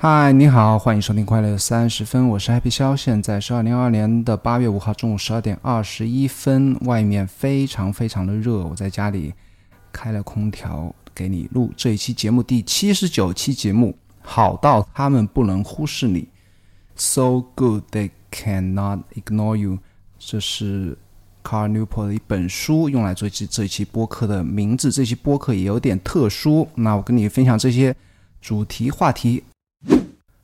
嗨，你好，欢迎收听快乐三十分，我是 Happy 肖，现在是二零二二年的八月五号中午十二点二十一分，外面非常非常的热，我在家里开了空调给你录这一期节目，第七十九期节目，好到他们不能忽视你，So good they cannot ignore you，这是 Car Newport 的一本书，用来做这这一期播客的名字，这期播客也有点特殊，那我跟你分享这些主题话题。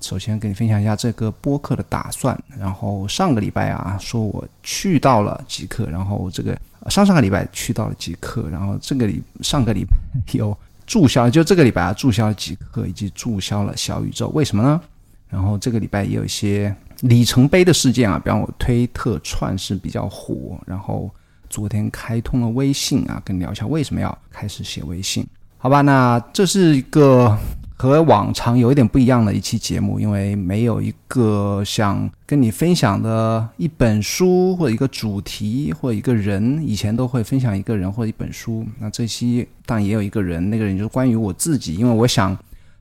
首先跟你分享一下这个播客的打算。然后上个礼拜啊，说我去到了极客，然后这个上上个礼拜去到了极客，然后这个礼上个礼拜有。注销就这个礼拜啊，注销了几课，以及注销了小宇宙，为什么呢？然后这个礼拜也有一些里程碑的事件啊，比方我推特串是比较火，然后昨天开通了微信啊，跟你聊一下为什么要开始写微信，好吧？那这是一个。和往常有一点不一样的一期节目，因为没有一个想跟你分享的一本书或者一个主题或者一个人，以前都会分享一个人或者一本书。那这期当然也有一个人，那个人就是关于我自己，因为我想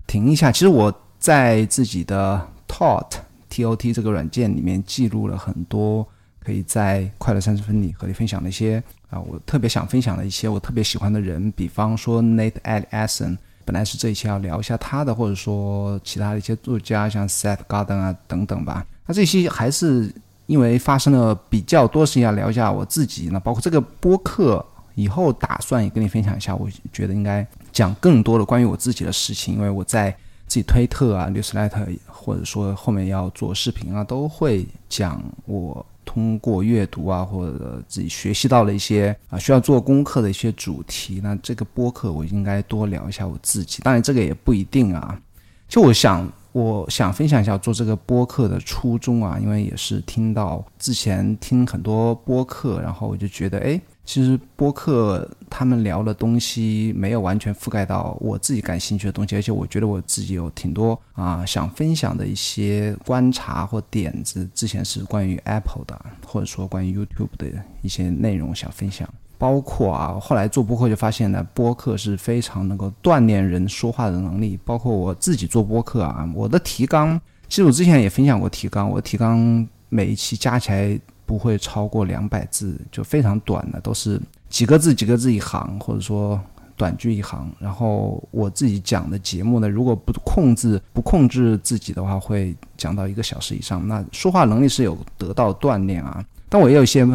停一下。其实我在自己的 Tot T O T 这个软件里面记录了很多可以在快乐三十分里和你分享的一些啊，我特别想分享的一些我特别喜欢的人，比方说 Nate Addison。本来是这一期要聊一下他的，或者说其他的一些作家，像 Seth Godin 啊等等吧。那这期还是因为发生了比较多事情，要聊一下我自己。那包括这个播客以后打算也跟你分享一下，我觉得应该讲更多的关于我自己的事情，因为我在自己推特啊、Newsletter，或者说后面要做视频啊，都会讲我。通过阅读啊，或者自己学习到了一些啊需要做功课的一些主题，那这个播客我应该多聊一下我自己。当然这个也不一定啊。就我想，我想分享一下做这个播客的初衷啊，因为也是听到之前听很多播客，然后我就觉得哎。其实播客他们聊的东西没有完全覆盖到我自己感兴趣的东西，而且我觉得我自己有挺多啊想分享的一些观察或点子。之前是关于 Apple 的，或者说关于 YouTube 的一些内容想分享。包括啊，后来做播客就发现呢，播客是非常能够锻炼人说话的能力。包括我自己做播客啊，我的提纲，其实我之前也分享过提纲，我提纲每一期加起来。不会超过两百字，就非常短的，都是几个字几个字一行，或者说短句一行。然后我自己讲的节目呢，如果不控制不控制自己的话，会讲到一个小时以上。那说话能力是有得到锻炼啊。但我也有一些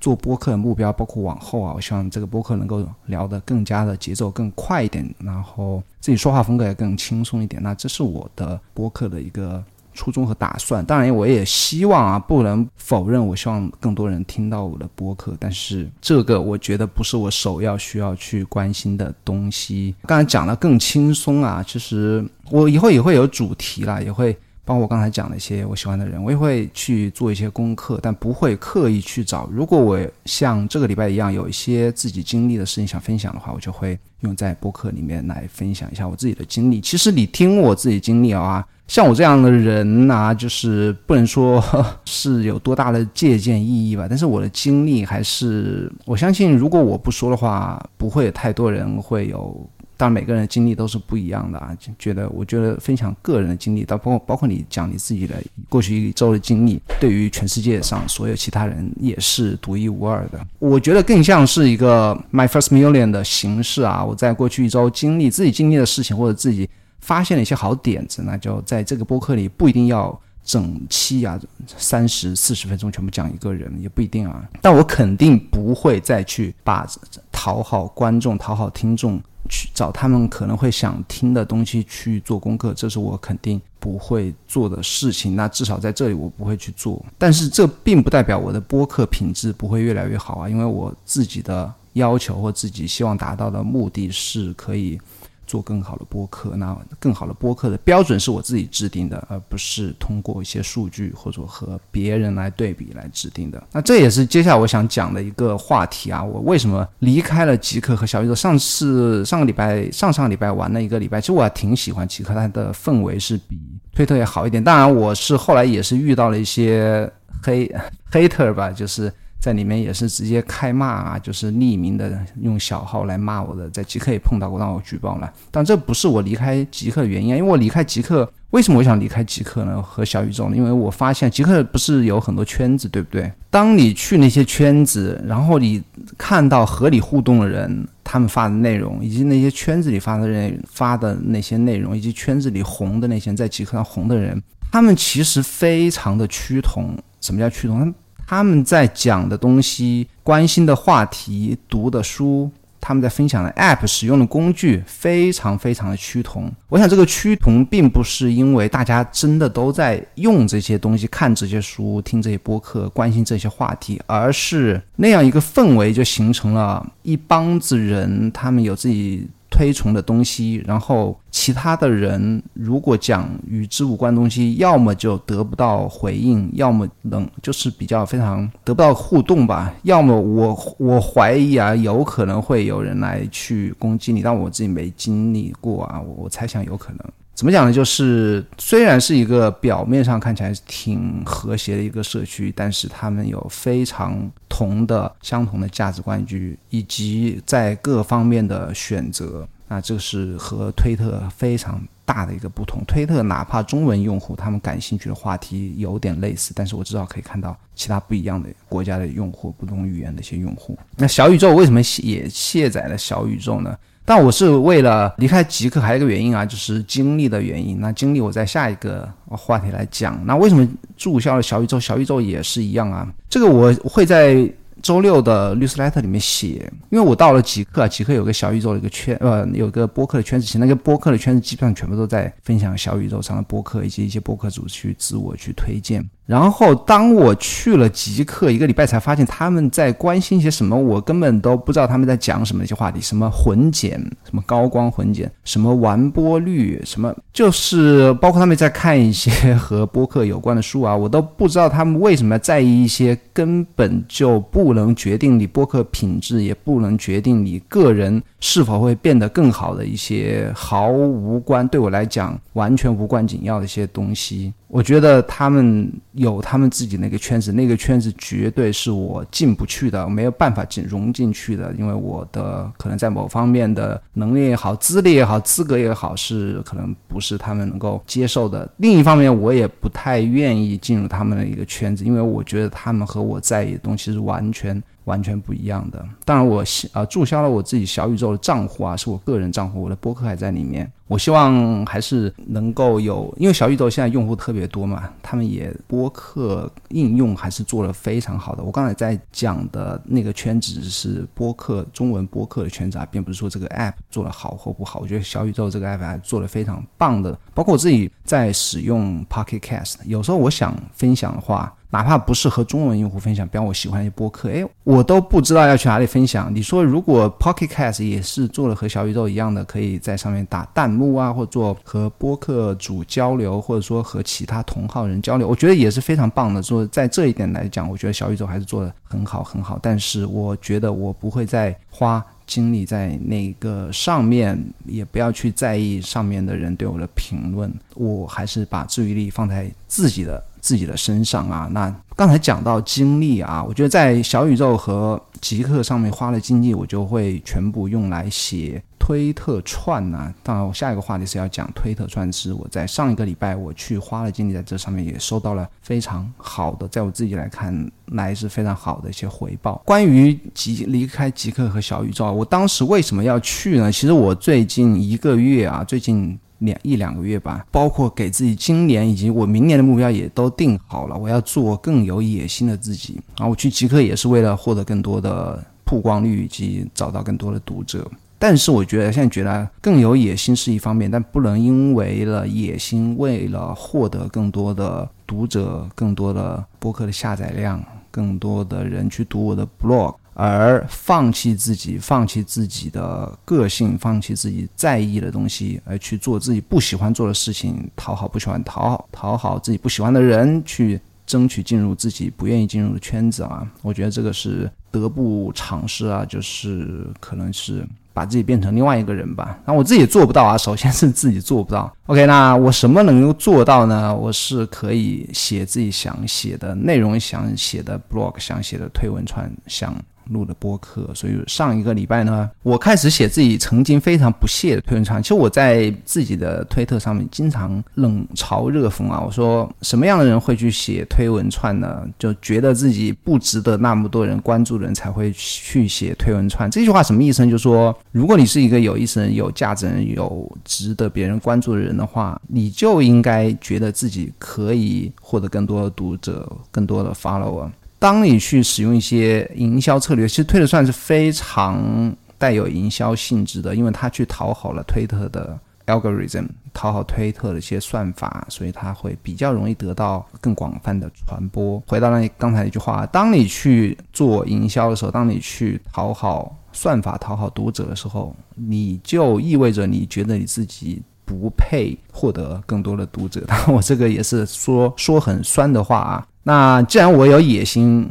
做播客的目标，包括往后啊，我希望这个播客能够聊得更加的节奏更快一点，然后自己说话风格也更轻松一点。那这是我的播客的一个。初衷和打算，当然我也希望啊，不能否认，我希望更多人听到我的播客，但是这个我觉得不是我首要需要去关心的东西。刚才讲的更轻松啊，其实我以后也会有主题啦，也会包括我刚才讲的一些我喜欢的人，我也会去做一些功课，但不会刻意去找。如果我像这个礼拜一样有一些自己经历的事情想分享的话，我就会用在播客里面来分享一下我自己的经历。其实你听我自己经历啊。像我这样的人呐，就是不能说 是有多大的借鉴意义吧。但是我的经历还是，我相信如果我不说的话，不会有太多人会有。当然，每个人的经历都是不一样的啊。觉得，我觉得分享个人的经历，到包括包括你讲你自己的过去一周的经历，对于全世界上所有其他人也是独一无二的。我觉得更像是一个 my first million 的形式啊。我在过去一周经历自己经历的事情，或者自己。发现了一些好点子，那就在这个播客里不一定要整期啊，三十四十分钟全部讲一个人也不一定啊。但我肯定不会再去把讨好观众、讨好听众去找他们可能会想听的东西去做功课，这是我肯定不会做的事情。那至少在这里我不会去做。但是这并不代表我的播客品质不会越来越好啊，因为我自己的要求或自己希望达到的目的是可以。做更好的播客，那更好的播客的标准是我自己制定的，而不是通过一些数据或者和别人来对比来制定的。那这也是接下来我想讲的一个话题啊，我为什么离开了极客和小宇宙？上次上个礼拜、上上个礼拜玩了一个礼拜，其实我还挺喜欢极客，它的氛围是比推特要好一点。当然，我是后来也是遇到了一些黑黑特吧，就是。在里面也是直接开骂啊，就是匿名的用小号来骂我的，在极客也碰到过，让我举报了。但这不是我离开极客的原因，因为我离开极客，为什么我想离开极客呢？和小宇宙呢？因为我发现极客不是有很多圈子，对不对？当你去那些圈子，然后你看到和你互动的人，他们发的内容，以及那些圈子里发的人发的那些内容，以及圈子里红的那些在极客上红的人，他们其实非常的趋同。什么叫趋同？他们在讲的东西、关心的话题、读的书，他们在分享的 App、使用的工具，非常非常的趋同。我想这个趋同并不是因为大家真的都在用这些东西、看这些书、听这些播客、关心这些话题，而是那样一个氛围就形成了一帮子人，他们有自己。推崇的东西，然后其他的人如果讲与之无关东西，要么就得不到回应，要么能就是比较非常得不到互动吧，要么我我怀疑啊，有可能会有人来去攻击你，但我自己没经历过啊，我我猜想有可能。怎么讲呢？就是虽然是一个表面上看起来挺和谐的一个社区，但是他们有非常同的相同的价值观，以及在各方面的选择。那这是和推特非常大的一个不同。推特哪怕中文用户他们感兴趣的话题有点类似，但是我至少可以看到其他不一样的国家的用户、不同语言的一些用户。那小宇宙为什么也卸载了小宇宙呢？但我是为了离开极客，还有一个原因啊，就是经历的原因。那经历我在下一个话题来讲。那为什么注销了小宇宙？小宇宙也是一样啊。这个我会在周六的律师 letter 里面写，因为我到了极客，极客有个小宇宙的一个圈，呃，有个播客的圈子，其实那个播客的圈子基本上全部都在分享小宇宙上的播客，以及一些播客主去自我去推荐。然后，当我去了极客一个礼拜，才发现他们在关心些什么，我根本都不知道他们在讲什么一些话题，什么混剪，什么高光混剪，什么完播率，什么就是包括他们在看一些和播客有关的书啊，我都不知道他们为什么在意一些根本就不能决定你播客品质，也不能决定你个人是否会变得更好的一些毫无关对我来讲完全无关紧要的一些东西。我觉得他们有他们自己那个圈子，那个圈子绝对是我进不去的，没有办法进融进去的，因为我的可能在某方面的能力也好、资历也好、资格也好，是可能不是他们能够接受的。另一方面，我也不太愿意进入他们的一个圈子，因为我觉得他们和我在意的东西是完全。完全不一样的。当然，我啊注销了我自己小宇宙的账户啊，是我个人账户，我的播客还在里面。我希望还是能够有，因为小宇宙现在用户特别多嘛，他们也播客应用还是做的非常好的。我刚才在讲的那个圈子是播客中文播客的圈子啊，并不是说这个 app 做的好或不好。我觉得小宇宙这个 app 还做的非常棒的，包括我自己在使用 Pocket Cast，有时候我想分享的话。哪怕不是和中文用户分享，比方我喜欢一些播客，哎，我都不知道要去哪里分享。你说如果 Pocket Cast 也是做了和小宇宙一样的，可以在上面打弹幕啊，或做和播客主交流，或者说和其他同号人交流，我觉得也是非常棒的。说在这一点来讲，我觉得小宇宙还是做的很好很好。但是我觉得我不会再花精力在那个上面，也不要去在意上面的人对我的评论，我还是把注意力放在自己的。自己的身上啊，那刚才讲到精力啊，我觉得在小宇宙和极客上面花了精力，我就会全部用来写推特串呐。当然，我下一个话题是要讲推特串，是我在上一个礼拜我去花了精力在这上面，也收到了非常好的，在我自己来看来是非常好的一些回报。关于极离开极客和小宇宙，我当时为什么要去呢？其实我最近一个月啊，最近。两一两个月吧，包括给自己今年以及我明年的目标也都定好了。我要做更有野心的自己啊！我去极客也是为了获得更多的曝光率以及找到更多的读者。但是我觉得现在觉得更有野心是一方面，但不能因为了野心，为了获得更多的读者、更多的播客的下载量、更多的人去读我的 blog。而放弃自己，放弃自己的个性，放弃自己在意的东西，而去做自己不喜欢做的事情，讨好不喜欢讨好讨好自己不喜欢的人，去争取进入自己不愿意进入的圈子啊！我觉得这个是得不偿失啊，就是可能是把自己变成另外一个人吧。那我自己做不到啊，首先是自己做不到。OK，那我什么能够做到呢？我是可以写自己想写的内容，想写的 blog，想写的推文串，想。录的播客，所以上一个礼拜呢，我开始写自己曾经非常不屑的推文串。其实我在自己的推特上面经常冷嘲热讽啊，我说什么样的人会去写推文串呢？就觉得自己不值得那么多人关注的人才会去写推文串。这句话什么意思呢？就是说，如果你是一个有意思人、有价值人、有值得别人关注的人的话，你就应该觉得自己可以获得更多的读者、更多的 follower。当你去使用一些营销策略，其实推特算是非常带有营销性质的，因为它去讨好了推特的 algorithm，讨好推特的一些算法，所以它会比较容易得到更广泛的传播。回到那刚才一句话，当你去做营销的时候，当你去讨好算法、讨好读者的时候，你就意味着你觉得你自己不配获得更多的读者。当然，我这个也是说说很酸的话啊。那既然我有野心，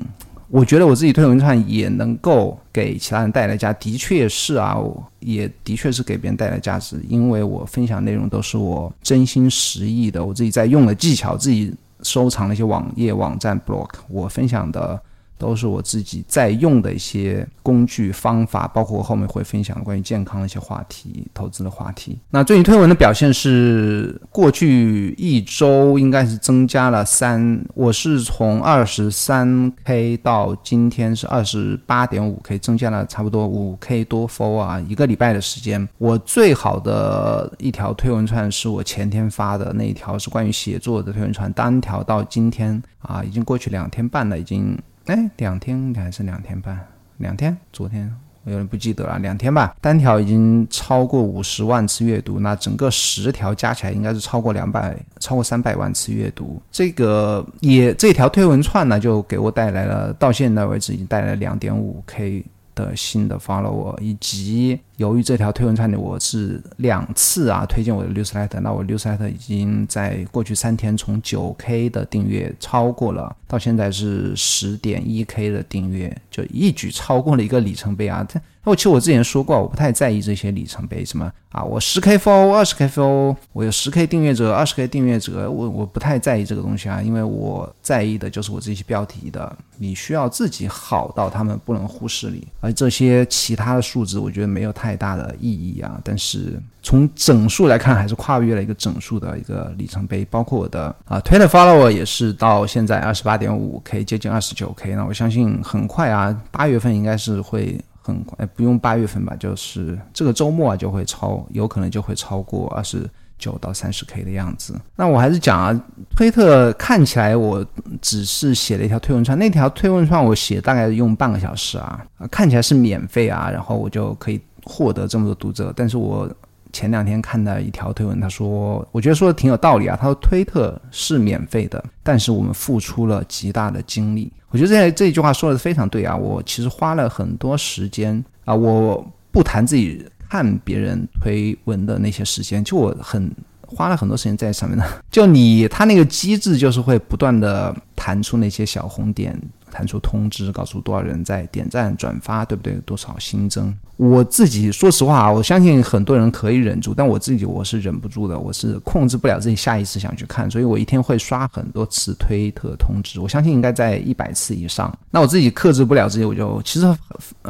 我觉得我自己推文串也能够给其他人带来价，的确是啊，也的确是给别人带来价值，因为我分享内容都是我真心实意的，我自己在用的技巧，自己收藏了一些网页网站 block，我分享的。都是我自己在用的一些工具方法，包括我后面会分享关于健康的一些话题、投资的话题。那最近推文的表现是，过去一周应该是增加了三，我是从二十三 K 到今天是二十八点五 K，增加了差不多五 K 多 for 啊，一个礼拜的时间。我最好的一条推文串是我前天发的那一条，是关于写作的推文串，单条到今天啊，已经过去两天半了，已经。哎，两天还是两天半？两天？昨天我有点不记得了，两天吧。单条已经超过五十万次阅读，那整个十条加起来应该是超过两百，超过三百万次阅读。这个也这条推文串呢，就给我带来了，到现在为止已经带来两点五 K 的新的 follow，以及。由于这条推文串里，我是两次啊推荐我的 newsletter，那我 newsletter 已经在过去三天从九 K 的订阅超过了，到现在是十点一 K 的订阅，就一举超过了一个里程碑啊！这，我其实我之前说过，我不太在意这些里程碑，什么啊，我十 K F O、二十 K F O，我有十 K 订阅者，二十 K 订阅者，我我不太在意这个东西啊，因为我在意的就是我这些标题的，你需要自己好到他们不能忽视你，而这些其他的数字，我觉得没有太。太大的意义啊！但是从整数来看，还是跨越了一个整数的一个里程碑。包括我的啊，Twitter follower 也是到现在二十八点五 K，接近二十九 K。那我相信很快啊，八月份应该是会很快，不用八月份吧，就是这个周末啊就会超，有可能就会超过二十九到三十 K 的样子。那我还是讲啊，推特看起来我只是写了一条推文串，那条推文串我写大概用半个小时啊，看起来是免费啊，然后我就可以。获得这么多读者，但是我前两天看到一条推文，他说，我觉得说的挺有道理啊。他说，推特是免费的，但是我们付出了极大的精力。我觉得这这句话说的非常对啊。我其实花了很多时间啊，我不谈自己看别人推文的那些时间，就我很花了很多时间在上面的。就你，他那个机制就是会不断的弹出那些小红点。弹出通知，告诉多少人在点赞、转发，对不对？多少新增？我自己说实话啊，我相信很多人可以忍住，但我自己我是忍不住的，我是控制不了自己下意识想去看，所以我一天会刷很多次推特通知，我相信应该在一百次以上。那我自己克制不了自己，我就其实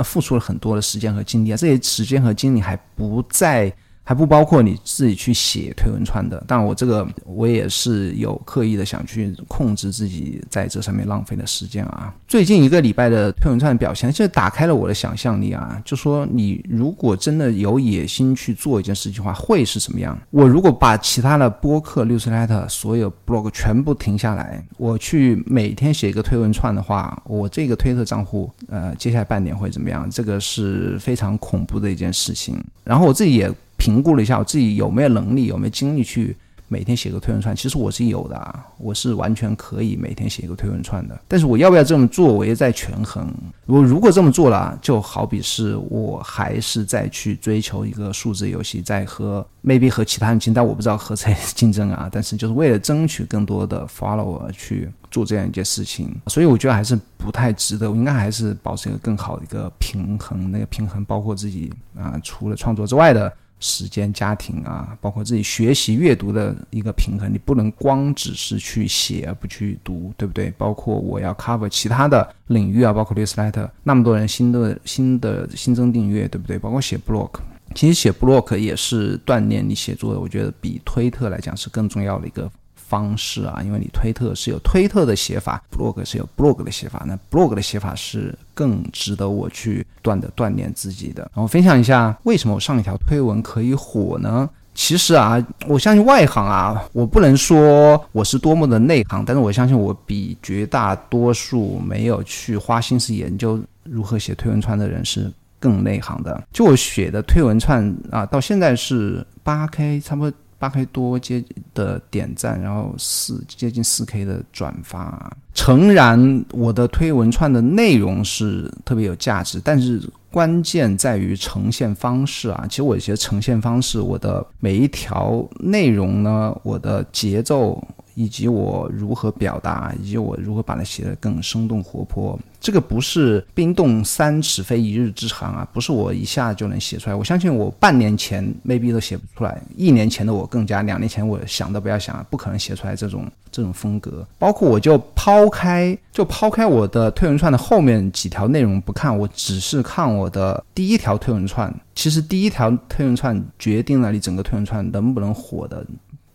付出了很多的时间和精力啊，这些时间和精力还不在。还不包括你自己去写推文串的。但我这个我也是有刻意的想去控制自己在这上面浪费的时间啊。最近一个礼拜的推文串表现，就打开了我的想象力啊。就说你如果真的有野心去做一件事情的话，会是什么样？我如果把其他的播客、六十 letter 所有 blog 全部停下来，我去每天写一个推文串的话，我这个推特账户呃，接下来半年会怎么样？这个是非常恐怖的一件事情。然后我自己也。评估了一下我自己有没有能力，有没有精力去每天写个推文串。其实我是有的，我是完全可以每天写一个推文串的。但是我要不要这么做，我也在权衡。我如果这么做了，就好比是我还是在去追求一个数字游戏，在和 maybe 和其他人竞争，但我不知道和谁竞争啊。但是就是为了争取更多的 follower 去做这样一件事情，所以我觉得还是不太值得。我应该还是保持一个更好的一个平衡。那个平衡包括自己啊，除了创作之外的。时间、家庭啊，包括自己学习、阅读的一个平衡，你不能光只是去写而不去读，对不对？包括我要 cover 其他的领域啊，包括 newsletter，那么多人新的新的新增订阅，对不对？包括写 blog，其实写 blog 也是锻炼你写作的，我觉得比推特来讲是更重要的一个。方式啊，因为你推特是有推特的写法，blog 是有 blog 的写法，那 blog 的写法是更值得我去断的锻炼自己的。然后分享一下为什么我上一条推文可以火呢？其实啊，我相信外行啊，我不能说我是多么的内行，但是我相信我比绝大多数没有去花心思研究如何写推文串的人是更内行的。就我写的推文串啊，到现在是八 k，差不多。八 K 多接的点赞，然后四接近四 K 的转发。诚然，我的推文串的内容是特别有价值，但是关键在于呈现方式啊。其实我觉得呈现方式，我的每一条内容呢，我的节奏。以及我如何表达，以及我如何把它写得更生动活泼，这个不是冰冻三尺非一日之寒啊，不是我一下就能写出来。我相信我半年前 maybe 都写不出来，一年前的我更加，两年前我想都不要想，不可能写出来这种这种风格。包括我就抛开就抛开我的推文串的后面几条内容不看，我只是看我的第一条推文串。其实第一条推文串决定了你整个推文串能不能火的。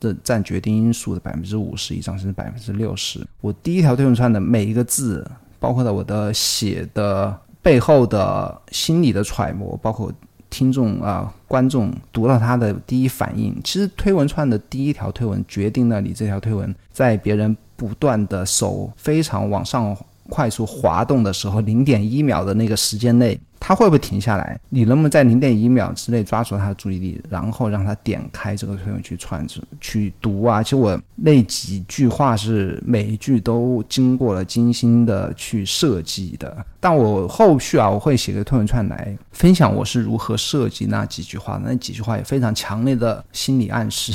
的占决定因素的百分之五十以上，甚至百分之六十。我第一条推文串的每一个字，包括了我的写的背后的心理的揣摩，包括听众啊观众读到他的第一反应。其实推文串的第一条推文决定了你这条推文在别人不断的手非常往上快速滑动的时候，零点一秒的那个时间内。他会不会停下来？你能不能在零点一秒之内抓住他的注意力，然后让他点开这个推文去串去去读啊？其实我那几句话是每一句都经过了精心的去设计的。但我后续啊，我会写个推文串来分享我是如何设计那几句话。那几句话也非常强烈的心理暗示。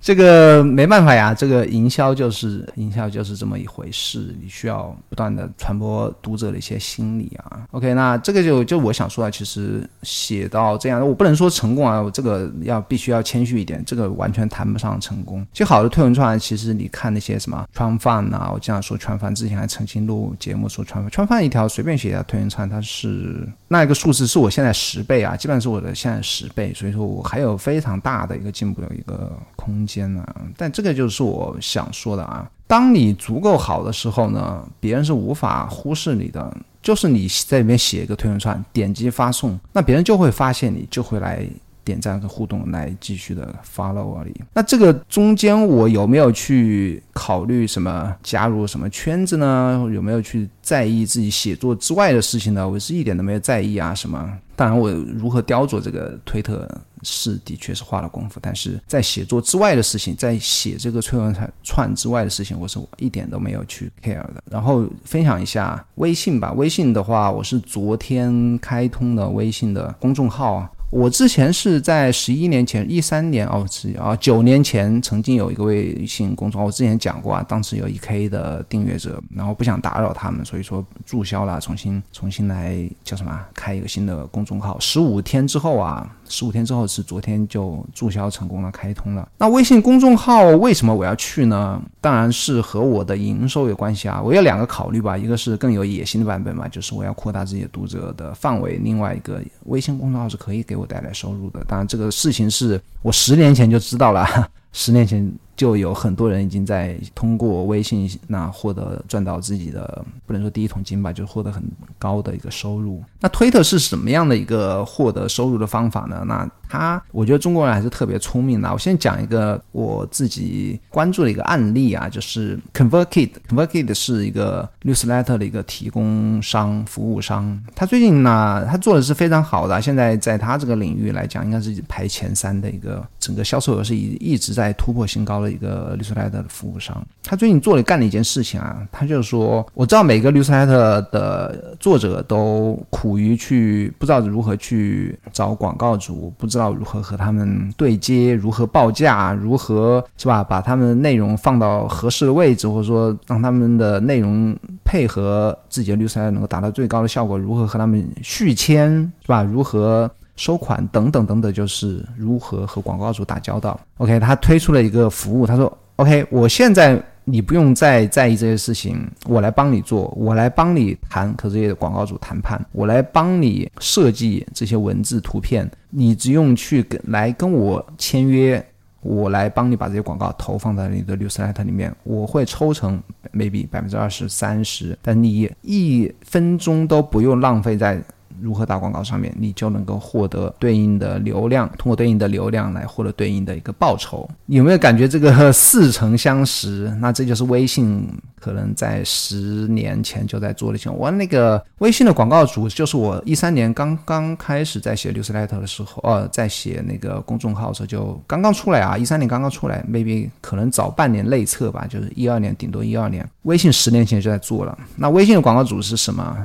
这个没办法呀，这个营销就是营销就是这么一回事，你需要不断的传播读者的一些心理啊。OK，那这个就就我想说啊，其实写到这样，我不能说成功啊，我这个要必须要谦虚一点，这个完全谈不上成功。其实好的推文串，其实你看那些什么川饭啊，我经常说川饭，之前还曾经录节目说川饭，川饭一条随便写一条推文串，它是那一个数字是我现在十倍啊，基本上是我的现在十倍，所以说我还有非常大的一个进步的一个空。间呢？但这个就是我想说的啊。当你足够好的时候呢，别人是无法忽视你的。就是你在里面写一个推文串，点击发送，那别人就会发现你，就会来点赞和互动，来继续的 follow 而已。那这个中间我有没有去考虑什么加入什么圈子呢？有没有去在意自己写作之外的事情呢？我是一点都没有在意啊。什么？当然，我如何雕琢这个推特。是，的确是花了功夫，但是在写作之外的事情，在写这个崔文串之外的事情，我是一点都没有去 care 的。然后分享一下微信吧，微信的话，我是昨天开通的微信的公众号啊。我之前是在十一年前，一三年哦，是啊，九年前曾经有一个微信公众号，我之前讲过啊，当时有一 K 的订阅者，然后不想打扰他们，所以说注销了，重新重新来叫什么，开一个新的公众号。十五天之后啊，十五天之后是昨天就注销成功了，开通了。那微信公众号为什么我要去呢？当然是和我的营收有关系啊。我有两个考虑吧，一个是更有野心的版本嘛，就是我要扩大自己的读者的范围；另外一个，微信公众号是可以给我带来收入的。当然，这个事情是我十年前就知道了，十年前。就有很多人已经在通过微信那获得赚到自己的不能说第一桶金吧，就获得很高的一个收入。那推特是什么样的一个获得收入的方法呢？那他，我觉得中国人还是特别聪明的。我先讲一个我自己关注的一个案例啊，就是 ConvertKit。ConvertKit 是一个 newsletter 的一个提供商、服务商。他最近呢，他做的是非常好的，现在在他这个领域来讲，应该是排前三的一个整个销售额是一一直在突破新高的。一个 newsletter 的服务商，他最近做了干了一件事情啊，他就是说，我知道每个 newsletter 的作者都苦于去不知道如何去找广告主，不知道如何和他们对接，如何报价，如何是吧，把他们的内容放到合适的位置，或者说让他们的内容配合自己的 newsletter 能够达到最高的效果，如何和他们续签是吧，如何。收款等等等等，就是如何和广告主打交道。OK，他推出了一个服务，他说：“OK，我现在你不用再在意这些事情，我来帮你做，我来帮你谈和这些广告主谈判，我来帮你设计这些文字图片，你只用去跟来跟我签约，我来帮你把这些广告投放在你的 newsletter 里面，我会抽成 maybe 百分之二十三十，但你一分钟都不用浪费在。”如何打广告上面，你就能够获得对应的流量，通过对应的流量来获得对应的一个报酬。有没有感觉这个似曾相识？那这就是微信可能在十年前就在做的事情。我那个微信的广告主，就是我一三年刚刚开始在写 newsletter 的时候，呃，在写那个公众号的时候就刚刚出来啊，一三年刚刚出来，maybe 可能早半年内测吧，就是一二年，顶多一二年。微信十年前就在做了。那微信的广告主是什么？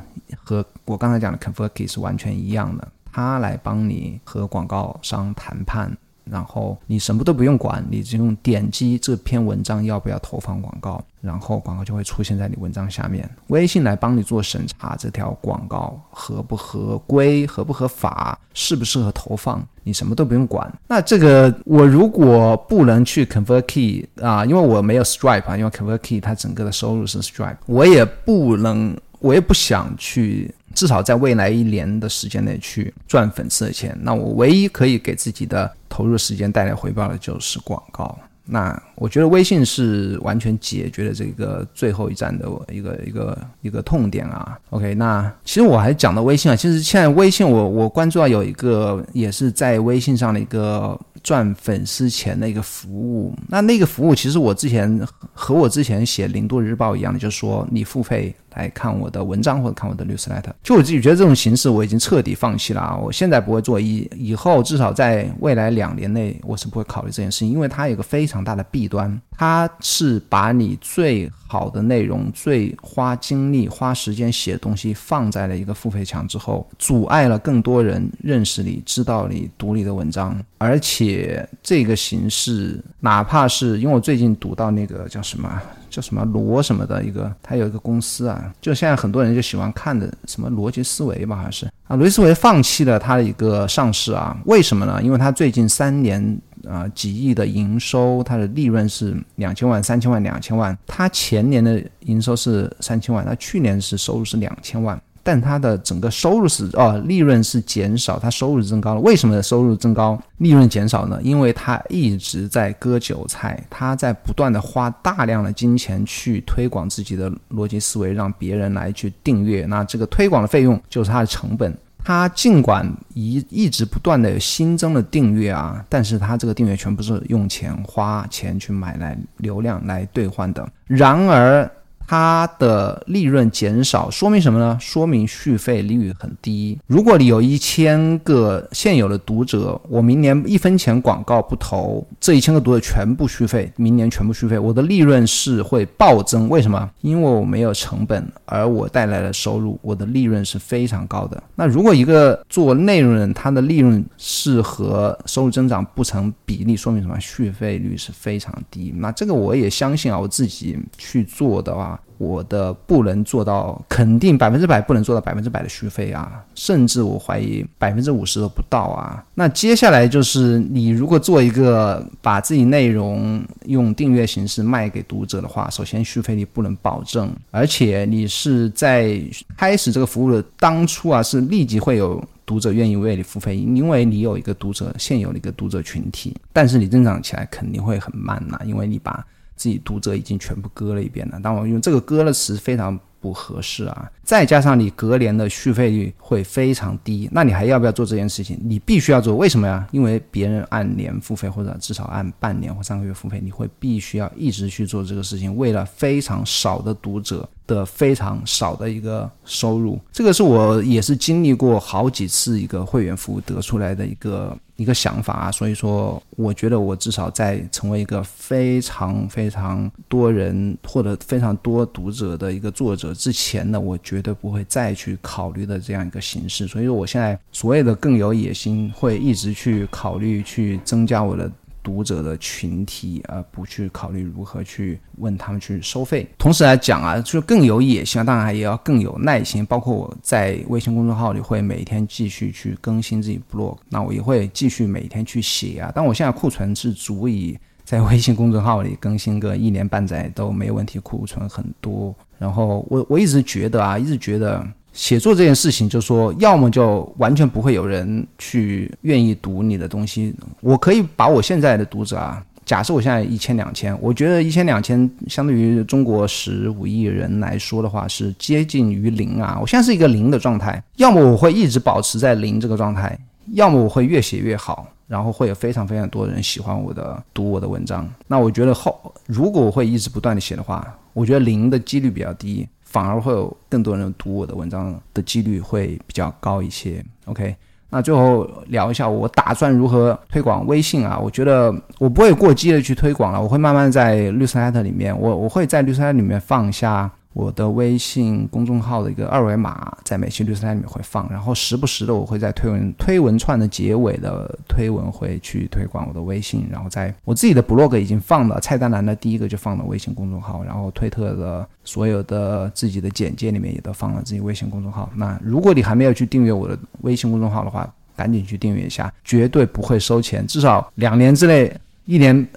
和我刚才讲的 ConvertKit 是完全一样的，他来帮你和广告商谈判，然后你什么都不用管，你只用点击这篇文章要不要投放广告。然后广告就会出现在你文章下面，微信来帮你做审查，这条广告合不合规、合不合法、适不适合投放，你什么都不用管。那这个我如果不能去 ConvertKey 啊，因为我没有 Stripe 啊，因为 ConvertKey 它整个的收入是 Stripe，我也不能，我也不想去，至少在未来一年的时间内去赚粉丝的钱。那我唯一可以给自己的投入时间带来回报的就是广告。那我觉得微信是完全解决了这个最后一站的一个一个一个痛点啊。OK，那其实我还讲到微信啊，其实现在微信我我关注到有一个也是在微信上的一个赚粉丝钱的一个服务。那那个服务其实我之前和我之前写零度日报一样的，就是说你付费。来看我的文章或者看我的 newsletter，就我自己觉得这种形式我已经彻底放弃了啊！我现在不会做，以以后至少在未来两年内我是不会考虑这件事情，因为它有个非常大的弊端，它是把你最好的内容、最花精力、花时间写的东西放在了一个付费墙之后，阻碍了更多人认识你、知道你、读你的文章，而且这个形式，哪怕是因为我最近读到那个叫什么？叫什么罗什么的一个，他有一个公司啊，就现在很多人就喜欢看的什么逻辑思维吧，好像是啊，逻辑思维放弃了他的一个上市啊？为什么呢？因为他最近三年啊几亿的营收，他的利润是两千万、三千万、两千万，他前年的营收是三千万，他去年是收入是两千万。但它的整个收入是哦，利润是减少，它收入增高了。为什么收入增高，利润减少呢？因为它一直在割韭菜，它在不断的花大量的金钱去推广自己的逻辑思维，让别人来去订阅。那这个推广的费用就是它的成本。它尽管一一直不断的新增的订阅啊，但是它这个订阅全部是用钱花钱去买来流量来兑换的。然而。它的利润减少，说明什么呢？说明续费率很低。如果你有一千个现有的读者，我明年一分钱广告不投，这一千个读者全部续费，明年全部续费，我的利润是会暴增。为什么？因为我没有成本，而我带来的收入，我的利润是非常高的。那如果一个做内容人，他的利润是和收入增长不成比例，说明什么？续费率是非常低。那这个我也相信啊，我自己去做的话。我的不能做到，肯定百分之百不能做到百分之百的续费啊，甚至我怀疑百分之五十都不到啊。那接下来就是你如果做一个把自己内容用订阅形式卖给读者的话，首先续费你不能保证，而且你是在开始这个服务的当初啊，是立即会有读者愿意为你付费，因为你有一个读者现有的一个读者群体，但是你增长起来肯定会很慢呐，因为你把。自己读者已经全部割了一遍了，但我用这个割的词非常不合适啊！再加上你隔年的续费率会非常低，那你还要不要做这件事情？你必须要做，为什么呀？因为别人按年付费或者至少按半年或三个月付费，你会必须要一直去做这个事情，为了非常少的读者。的非常少的一个收入，这个是我也是经历过好几次一个会员服务得出来的一个一个想法啊，所以说我觉得我至少在成为一个非常非常多人或者非常多读者的一个作者之前呢，我绝对不会再去考虑的这样一个形式，所以说我现在所谓的更有野心，会一直去考虑去增加我的。读者的群体，而不去考虑如何去问他们去收费。同时来讲啊，就更有野心，当然也要更有耐心。包括我在微信公众号里会每天继续去更新自己 blog，那我也会继续每天去写啊。但我现在库存是足以在微信公众号里更新个一年半载都没问题，库存很多。然后我我一直觉得啊，一直觉得。写作这件事情，就说要么就完全不会有人去愿意读你的东西。我可以把我现在的读者啊，假设我现在一千两千，我觉得一千两千相对于中国十五亿人来说的话，是接近于零啊。我现在是一个零的状态，要么我会一直保持在零这个状态，要么我会越写越好，然后会有非常非常多人喜欢我的读我的文章。那我觉得后如果我会一直不断的写的话，我觉得零的几率比较低。反而会有更多人读我的文章的几率会比较高一些。OK，那最后聊一下我打算如何推广微信啊？我觉得我不会过激的去推广了，我会慢慢在绿色 hat 里面，我我会在绿色 hat 里面放下。我的微信公众号的一个二维码在每期律师台里面会放，然后时不时的我会在推文推文串的结尾的推文会去推广我的微信，然后在我自己的 blog 已经放了菜单栏的第一个就放了微信公众号，然后推特的所有的自己的简介里面也都放了自己微信公众号。那如果你还没有去订阅我的微信公众号的话，赶紧去订阅一下，绝对不会收钱，至少两年之内，一年，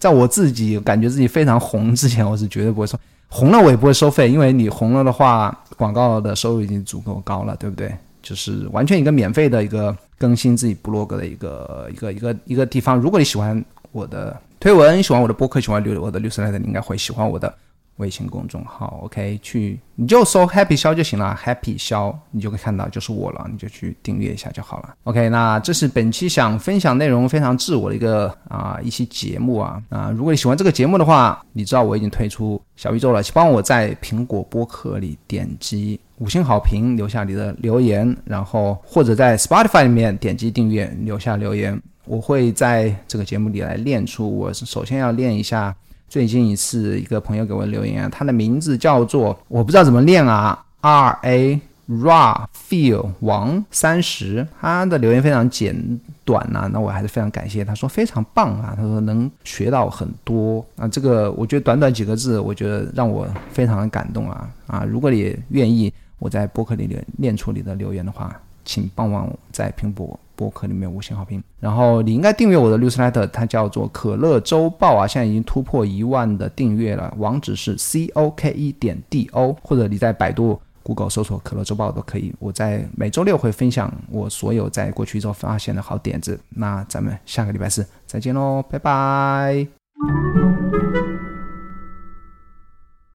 在我自己感觉自己非常红之前，我是绝对不会收。红了我也不会收费，因为你红了的话，广告的收入已经足够高了，对不对？就是完全一个免费的一个更新自己 blog 的一个一个一个一个地方。如果你喜欢我的推文，喜欢我的播客，喜欢留我的绿色来的，你应该会喜欢我的。微信公众号，OK，去你就搜 Happy 肖就行了，Happy 肖你就会看到就是我了，你就去订阅一下就好了。OK，那这是本期想分享内容非常自我的一个啊一期节目啊啊，如果你喜欢这个节目的话，你知道我已经推出小宇宙了，请帮我在苹果播客里点击五星好评，留下你的留言，然后或者在 Spotify 里面点击订阅，留下留言，我会在这个节目里来练出，我是首先要练一下。最近一次，一个朋友给我留言，他的名字叫做我不知道怎么念啊，R A Ra Feel 王三十，他的留言非常简短呐，那我还是非常感谢。他说非常棒啊，他说能学到很多啊，这个我觉得短短几个字，我觉得让我非常的感动啊啊！如果你愿意我在博客里念出你的留言的话，请帮忙在苹果。博客里面五星好评，然后你应该订阅我的 newsletter，它叫做可乐周报啊，现在已经突破一万的订阅了，网址是 c o k e 点 d o，或者你在百度、Google 搜索可乐周报都可以。我在每周六会分享我所有在过去一周发现的好点子。那咱们下个礼拜四再见喽，拜拜。